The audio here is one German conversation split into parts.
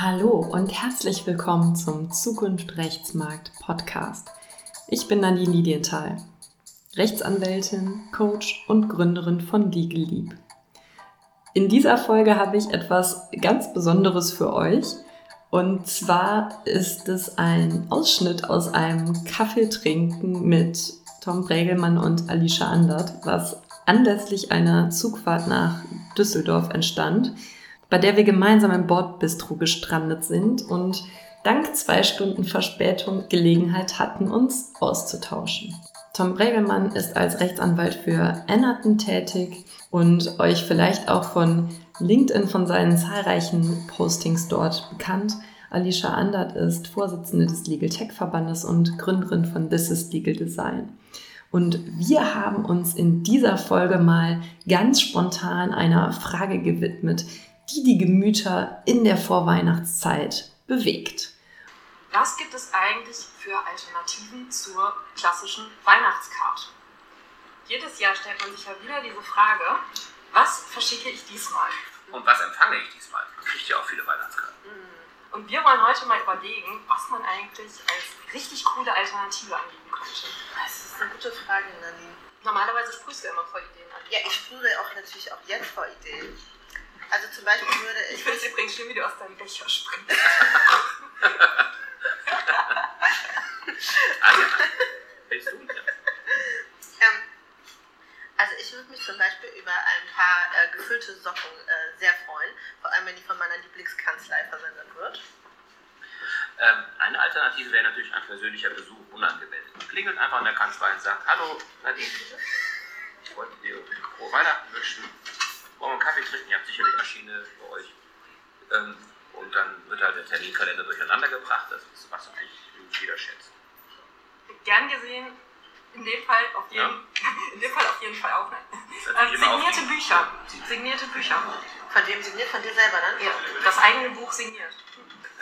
Hallo und herzlich willkommen zum Zukunft Rechtsmarkt Podcast. Ich bin Nadine Lidienthal, Rechtsanwältin, Coach und Gründerin von Legal Leap. In dieser Folge habe ich etwas ganz Besonderes für euch. Und zwar ist es ein Ausschnitt aus einem Kaffeetrinken mit Tom Bregelmann und Alicia Andert, was anlässlich einer Zugfahrt nach Düsseldorf entstand bei der wir gemeinsam im Bordbistro gestrandet sind und dank zwei Stunden Verspätung Gelegenheit hatten, uns auszutauschen. Tom Bregelmann ist als Rechtsanwalt für Ennerton tätig und euch vielleicht auch von LinkedIn von seinen zahlreichen Postings dort bekannt. Alicia Andert ist Vorsitzende des Legal Tech Verbandes und Gründerin von This is Legal Design. Und wir haben uns in dieser Folge mal ganz spontan einer Frage gewidmet, die die Gemüter in der Vorweihnachtszeit bewegt. Was gibt es eigentlich für Alternativen zur klassischen Weihnachtskarte? Jedes Jahr stellt man sich ja wieder diese Frage, was verschicke ich diesmal? Und was empfange ich diesmal? Man kriegt ja auch viele Weihnachtskarten. Mm. Und wir wollen heute mal überlegen, was man eigentlich als richtig coole Alternative anbieten könnte. Das ist eine gute Frage, Nadine. Normalerweise sprühst du immer vor Ideen an. Ja, ich sprühe auch natürlich auch jetzt vor Ideen. Also zum Beispiel würde ich. Ich finde es übrigens schön, wie du aus deinem Becher springst. Also, willst du? Ähm, also ich würde mich zum Beispiel über ein paar äh, gefüllte Socken äh, sehr freuen, vor allem wenn die von meiner Lieblingskanzlei versendet wird. Ähm, eine Alternative wäre natürlich ein persönlicher Besuch unangemeldet. Man klingelt einfach an der Kanzlei und sagt, hallo Nadine, ich wollte dir frohe Weihnachten wünschen. Wollen wir einen Kaffee trinken? Ihr habt sicherlich Maschine bei euch. Ähm, und dann wird halt der Terminkalender durcheinander gebracht. Das ist was eigentlich jeder schätzt. Gern gesehen, in dem Fall auf jeden, Ja. in dem Fall auf jeden Fall auch. Äh, immer auf signierte Bücher. Signierte Bücher. Von wem signiert? Von dir selber dann? Ja, das eigene Buch signiert.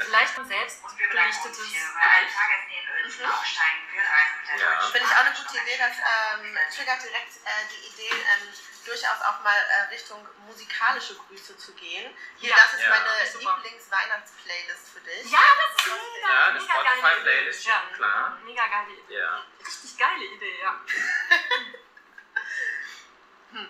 Vielleicht ein selbst gerichtetes Gedicht. Ja. Finde ich auch eine gute Idee, das ähm, triggert direkt äh, die Idee, ähm, durchaus auch mal äh, Richtung musikalische Grüße zu gehen. Hier, Ja. das ist Ja. meine. Lieblings-Weihnachts-Playlist für dich. Ja, das ist mega. Ja, eine mega geile Spotify-Playlist, Idee. Ja, klar. Mega geile Idee. Ja. Richtig geile Idee, ja.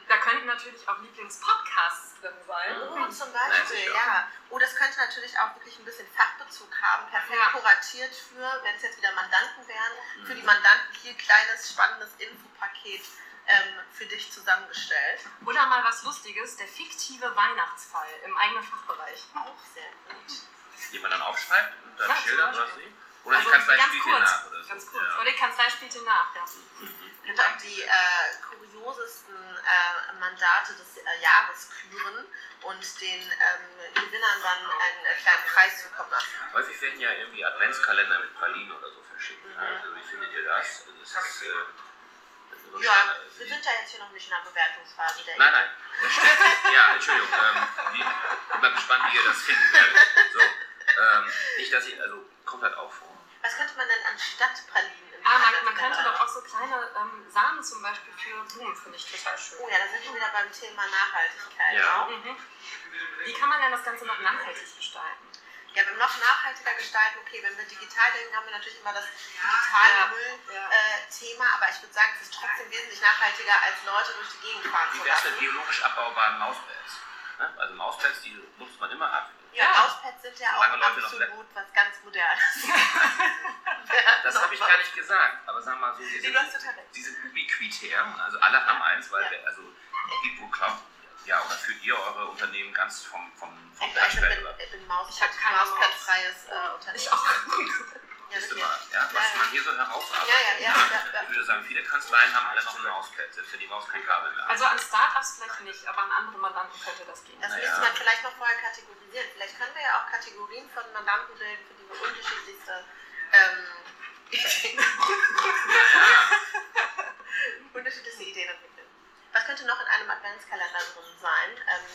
Da könnten natürlich auch Lieblingspodcasts drin sein. Oh, zum Beispiel, ja. Oh, das könnte natürlich auch wirklich ein bisschen Fachbezug haben, perfekt Ja. kuratiert für, wenn es jetzt wieder Mandanten wären, für die Mandanten hier kleines, spannendes Infopaket ähm, für dich zusammengestellt. Oder mal was Lustiges, der fiktive Weihnachtsfall im eigenen Fachbereich. Auch sehr gut. Die man dann aufschreibt und dann Ja, schildert, Beispiel. sie. Oder Also die Kanzlei ganz spielt kurz, dir nach oder so. Ganz kurz. Ja. Oder die Kanzlei spielt dir nach, ja. Und auch die äh, kuriosesten äh, Mandate des äh, Jahres küren und den ähm, Gewinnern dann einen äh, kleinen Preis zukommen lassen. Häufig werden ja irgendwie Adventskalender mit Pralinen oder so verschickt. Mhm. Also wie findet ihr das? Also das ist, äh, das ist so Ja, Standard. wir sind ja jetzt hier noch nicht in der Bewertungsphase der Nein, nein. Ja, Entschuldigung. Ähm, wie, bin mal gespannt, wie ihr das finden werdet. So, ähm, nicht, dass ich, also kommt halt auch vor. Was könnte man denn anstatt Pralinen Ah, man, man könnte doch auch so kleine ähm, Samen zum Beispiel für Blumen, finde ich total schön. Oh ja, da sind wir wieder beim Thema Nachhaltigkeit. Ja. Mhm. Wie kann man denn das Ganze noch nachhaltig gestalten? Ja, wenn wir noch nachhaltiger gestalten, okay, wenn wir digital denken, haben wir natürlich immer das digitale Ja. Müll-Thema, aber ich würde sagen, es ist trotzdem wesentlich nachhaltiger, als Leute durch die Gegend fahren Wie zu lassen. biologisch abbaubaren Mauspads? Ne? Also Mauspads, die nutzt man immer ab. Ja, Ja. Mauspads sind ja auch absolut was ganz Modernes. Das habe ich gar nicht gesagt, aber sag mal so, die Nee, sind, du hast total recht. die sind ubiquitär, also alle haben eins, weil Ja. wir, also Gitbo Cloud, ja, oder führt ihr eure Unternehmen ganz vom, vom, vom Ich, ich Touchpad bin, ich bin Maus, Ich hab keine Mauspad-freies äh, Unternehmen. Ich auch. Ja, Siehst du mal, ja, was Ja, man hier so herausarbeitet. Ja, ja, ja, ja, ja. Ich würde sagen, viele Kanzleien haben alle noch ein Mauspad, selbst wenn die Maus kein Kabel mehr hat. Also an Startups vielleicht nicht, aber an andere Mandanten könnte das gehen. Das Naja. müsste man vielleicht noch vorher kategorisieren. Vielleicht können wir ja auch Kategorien von Mandanten bilden, für die wir unterschiedlichste ähm, Ideen, unterschiedlichste Ideen entwickeln. Was könnte noch in einem Adventskalender drin sein, ähm,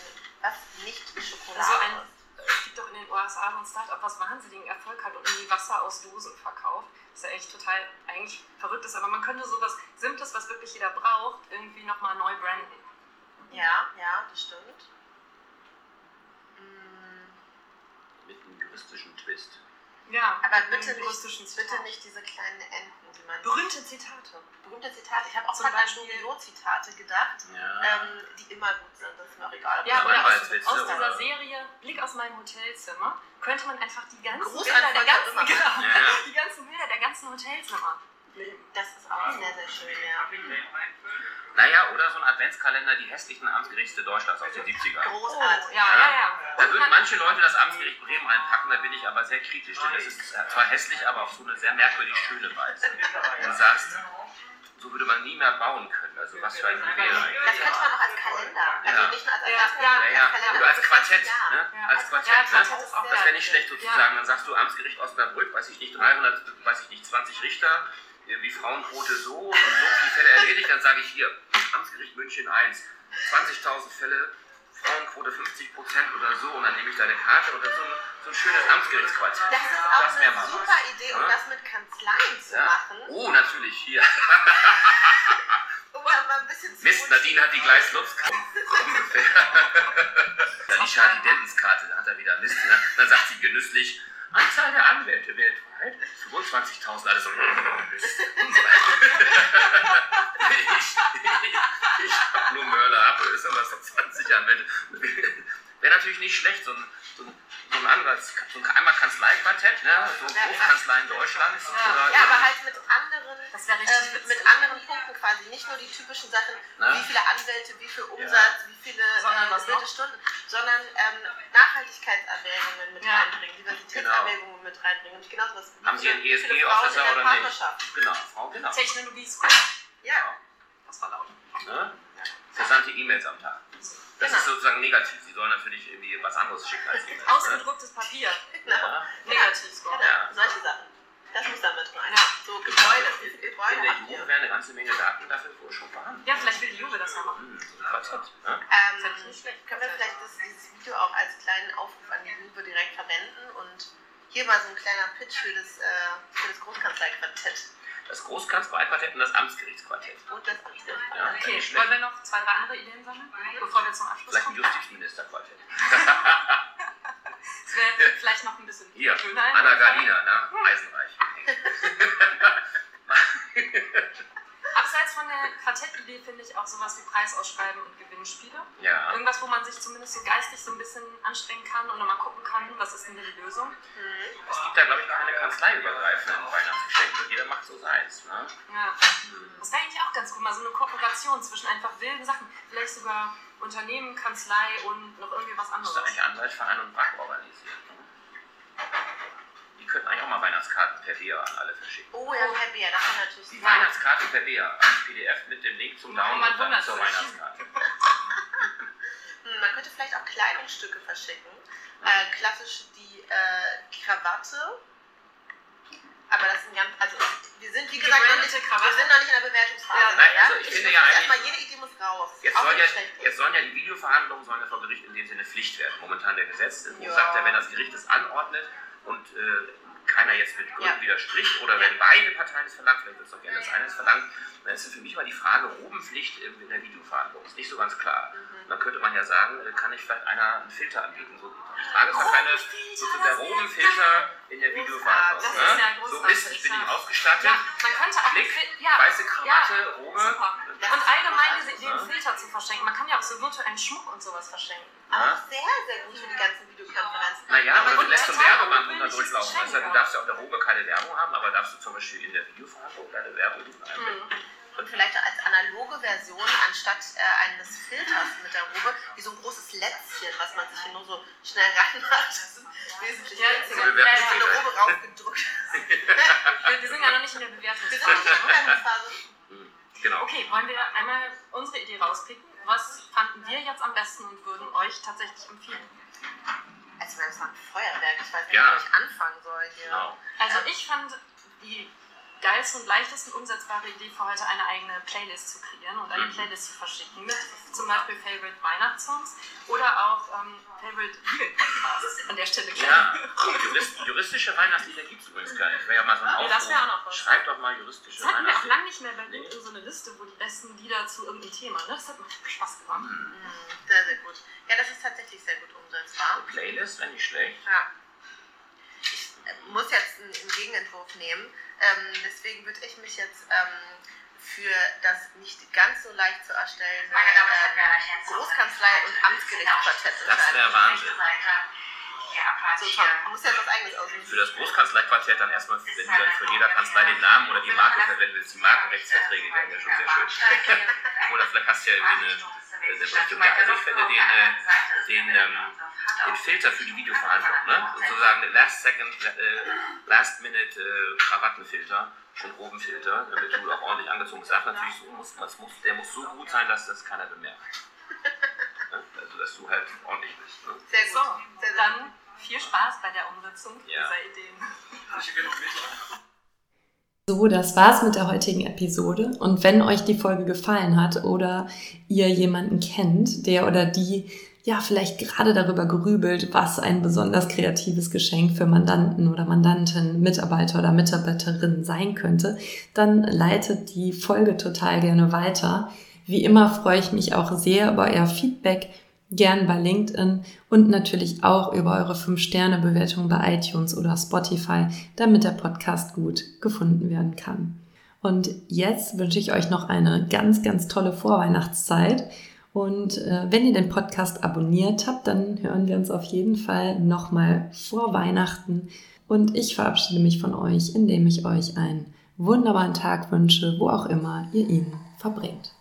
was nicht Schokolade Also ein, ist? es gibt doch in den USA so ein Startup, was wahnsinnigen Erfolg hat und irgendwie Wasser aus Dosen verkauft. Das ist ja echt total eigentlich verrückt ist, aber man könnte sowas Simples, was wirklich jeder braucht, irgendwie nochmal neu branden. Ja, ja, das stimmt. Mm, mit einem juristischen Twist. Ja, Aber bitte nicht, bitte nicht diese kleinen Enten, die man. Berühmte Zitate. berühmte Zitate. Ich habe auch Zum gerade an Beispiel- Loriot-Zitate gedacht, Ja. ähm, die immer gut sind. Das ist mir auch egal. Ja, So oder aus, aus dieser oder- Serie Blick aus meinem Hotelzimmer könnte man einfach die ganzen Bilder der ganzen, genau, ja. die ganzen Bilder der ganzen Hotelzimmer. Das ist auch sehr, sehr schön, ja. Naja, oder so ein Adventskalender, die hässlichen Amtsgerichte Deutschlands aus den 70ern. Großartig. Oh, ja, ja, ja. Da würden manche Leute das Amtsgericht Bremen reinpacken, da bin ich aber sehr kritisch, denn das ist zwar hässlich, aber auf so eine sehr merkwürdig schöne Weise. Und du sagst, so würde man nie mehr bauen können. Also was für ein Juwel Das könnte man auch als Kalender. Also Ja. nicht nur als Ja, Adventskalender, Ja, ja, als Kalender. oder als Quartett, ne? Als Quartett, ja, ne? Das wäre nicht schlecht sozusagen. Dann sagst du Amtsgericht Osnabrück, weiß ich nicht, 300, weiß ich nicht, 20 Richter, irgendwie Frauenquote so und so viele Fälle erledigt. Dann sage ich hier, Amtsgericht München 1, 20.000 Fälle, Frauenquote 50 Prozent oder so. Und dann nehme ich deine Karte und dann so ein, so ein schönes Amtsgerichtsquartett. Das ist auch Das eine super Idee, um Ja. das mit Kanzleien zu Ja. machen. Oh, natürlich, hier. Um mal ein bisschen zu Mist, Nadine hat die Lutz ungefähr. Dann die Charlie Dentons Karte, da hat er wieder Mist. Ne? Dann sagt sie genüsslich, Anzahl der Anwälte weltweit, 25.000, alles so. Mist. ich ich, ich hab nur Mörler ab, ist immer so 20 Anwälte. Wäre natürlich nicht schlecht, so ein, so ein, so ein Anwalts, so ein einmal Kanzleiquartett, ne? so Ja, Großkanzleien Deutschlands. Ja. Oder Ja, aber halt mit anderen, Das ähm, mit anderen Punkten quasi. Nicht nur die typischen Sachen, Na? wie viele Anwälte, wie viel Umsatz, wie viele Sondern äh? Stunden, sondern ähm, Nachhaltigkeitserwägungen mit Ja. reinbringen, Diversitätserwägungen mit reinbringen. Und genauso was. wie Haben Sie einen wie viele ESG Frauen in Officer der oder nicht? Genau, Frau, genau. Technologie ist Ja. Das war laut. Ne? Versandte E-Mails am Tag. Das Genau. ist sozusagen negativ. Sie sollen natürlich irgendwie was anderes schicken als E-Mails. Ne? Ausgedrucktes Papier. Genau. Ja. Negativscore. Genau, Ja. solche Sachen. Das muss da mit rein. Ja. So Gebäude, wie viele In Gebäude der habt ihr? Jugend wäre eine ganze Menge Daten dafür wohl schon vorhanden. Ja, vielleicht will die Juve das ja machen. Hm, so ein Quartett. Ne? Ähm, nicht schlecht. Können wir vielleicht das, dieses Video auch als kleinen Aufruf an die Juve direkt verwenden und hier mal so ein kleiner Pitch für das, äh, für das Großkanzleiquartett Das Großkanzleiquartett und das Amtsgerichtsquartett. und das Amtsgericht. Ja, Okay, wollen wir noch zwei, drei andere Ideen sammeln, bevor wir zum Abschluss Vielleicht ein kommen? Justizministerquartett. Das wäre vielleicht noch ein bisschen Hier, schöner. Anna Galina, ne? Eisenreich. Abseits von der Quartettidee finde ich auch sowas wie Preisausschreiben und Gewinnspiele. Ja. Irgendwas, wo man sich zumindest so geistig so ein bisschen anstrengen kann und nochmal gucken kann, was ist denn die Lösung. Mhm. Es gibt da, glaube ich, keine kanzleiübergreifenden Weihnachtsgeschenke. Jeder macht so seins. Ne? Ja. Das wäre eigentlich auch ganz gut, mal so eine Kooperation zwischen einfach wilden Sachen. Vielleicht sogar Unternehmen, Kanzlei und noch irgendwie was anderes. eigentlich Anwaltsverein und BAC organisieren. Die könnten eigentlich auch mal Weihnachtskarten per Bea an alle verschicken. Oh ja, Herr Bär, das kann natürlich Die sein. Weihnachtskarte per Bea als PDF mit dem Link zum Download dann wundert zur. Weihnachtskarte. Man könnte vielleicht auch Kleidungsstücke verschicken. Äh, klassisch die äh, Krawatte. Aber das sind ganz, also wir sind wie Die gesagt noch nicht, wir sind noch nicht in der Bewertungsphase. Ja, nein, also ich finde muss ja erstmal eigentlich- jede Idee muss raus. Jetzt, auch soll wenn ja, jetzt sollen ja die Videoverhandlungen sollen ja vor Gericht in dem Sinne Pflicht werden. Momentan der Gesetzentwurf Ja. sagt ja, wenn das Gericht es anordnet und äh, keiner jetzt mit Gründen Ja. widerspricht oder wenn beide Parteien es verlangt, vielleicht wird es auch gerne das eine es verlangt, dann ist für mich mal die Frage, Robenpflicht in der Videoverhandlung. Ist nicht so ganz klar. Mhm. Dann könnte man ja sagen, äh, kann ich vielleicht einer einen Filter anbieten. So, ich trage zwar keine, so, der Robenfilter in der Videoverhandlung. Das ne? ist ja so ist, ich bin ja. nicht ausgestattet. Ja, man könnte auch Klick, Fil- ja, weiße Krawatte, Robe. Super. Das Und allgemein diese Ideen, ne? Filter zu verschenken. Man kann ja auch so virtuellen Schmuck und sowas verschenken. Auch sehr, sehr gut für die ganzen Videokonferenzen. Naja, aber Und du lässt so Werbeband Weißt du, ja. darfst ja auf der Robe keine Werbung haben, aber darfst du zum Beispiel in der Videoverhandlung deine Werbung einbinden. Mhm. Und vielleicht als analoge Version anstatt äh, eines Filters mit der Robe, wie so ein großes Lätzchen, was man sich hier nur so schnell reinmacht. Das ist wesentlich Ja, witziger. eine Ja, ja, eine Robe rausgedruckt. Wir, wir sind ja noch nicht in der Wir sind Bewertungsphase. nicht in der Übergangsphase. Mhm. Genau. Okay, wollen wir einmal unsere Idee rauspicken? Was wir jetzt am besten und würden euch tatsächlich empfehlen? Also, das war ein Feuerwerk. Ich weiß nicht, Ja. wo ich anfangen soll hier. genau. Also ich fand die geilste und leichteste umsetzbare Idee für heute eine eigene Playlist zu kreieren und eine Mhm. Playlist zu verschicken mit zum Beispiel Favorite Weihnachtssongs oder auch ähm, Favorite Legal Podcasts an der Stelle. Ja, Jurist, juristische Weihnachtslieder gibt es übrigens gar nicht. Wäre ja mal so ein Ja, Aufruf. das wäre auch noch was. Schreibt doch mal juristische Das hatten wir auch Weihnachtslieder. lange nicht mehr bei Google so eine Liste, wo die besten Lieder zu irgendeinem Thema, ne? Das hat mir Spaß gemacht. Mhm. Hm, sehr, sehr gut. Ja, das ist tatsächlich sehr gut umsetzbar. Playlist wäre nicht schlecht. Ja. Muss jetzt einen, einen Gegenentwurf nehmen. Ähm, deswegen würde ich mich jetzt ähm, für das nicht ganz so leicht zu erstellende ähm, Großkanzlei und Amtsgerichtsquartett Das wäre Wahnsinn. So, Tom, du musst jetzt was eigenes aussuchen. Für das Großkanzleiquartett dann erstmal, wenn du dann für jeder Kanzlei den Namen oder die Marke verwenden willst, die Markenrechtsverträge wären ja schon sehr schön. oder vielleicht hast du ja irgendwie eine, eine Berechtigung. Ja, also ich finde den, äh, den, ähm, den Filter für die Videoverhandlung, ne? sozusagen den Last Second, äh, Last Minute äh, Krawattenfilter und Robenfilter, damit du auch ordentlich angezogen bist. Natürlich so, muss, das muss, der muss so gut sein, dass das keiner bemerkt. Dass du halt ordentlich bist. Ne? Sehr So, gut. Sehr, dann viel Spaß bei der Umsetzung Ja. dieser Ideen. So, das war's mit der heutigen Episode. Und wenn euch die Folge gefallen hat oder ihr jemanden kennt, der oder die ja vielleicht gerade darüber grübelt, was ein besonders kreatives Geschenk für Mandanten oder Mandanten, Mitarbeiter oder Mitarbeiterinnen sein könnte, dann leitet die Folge total gerne weiter. Wie immer freue ich mich auch sehr über euer Feedback, gern bei LinkedIn und natürlich auch über eure 5-Sterne-Bewertung bei iTunes oder Spotify, damit der Podcast gut gefunden werden kann. Und jetzt wünsche ich euch noch eine ganz, ganz tolle Vorweihnachtszeit. Und äh, wenn ihr den Podcast abonniert habt, dann hören wir uns auf jeden Fall nochmal vor Weihnachten. Und ich verabschiede mich von euch, indem ich euch einen wunderbaren Tag wünsche, wo auch immer ihr ihn verbringt.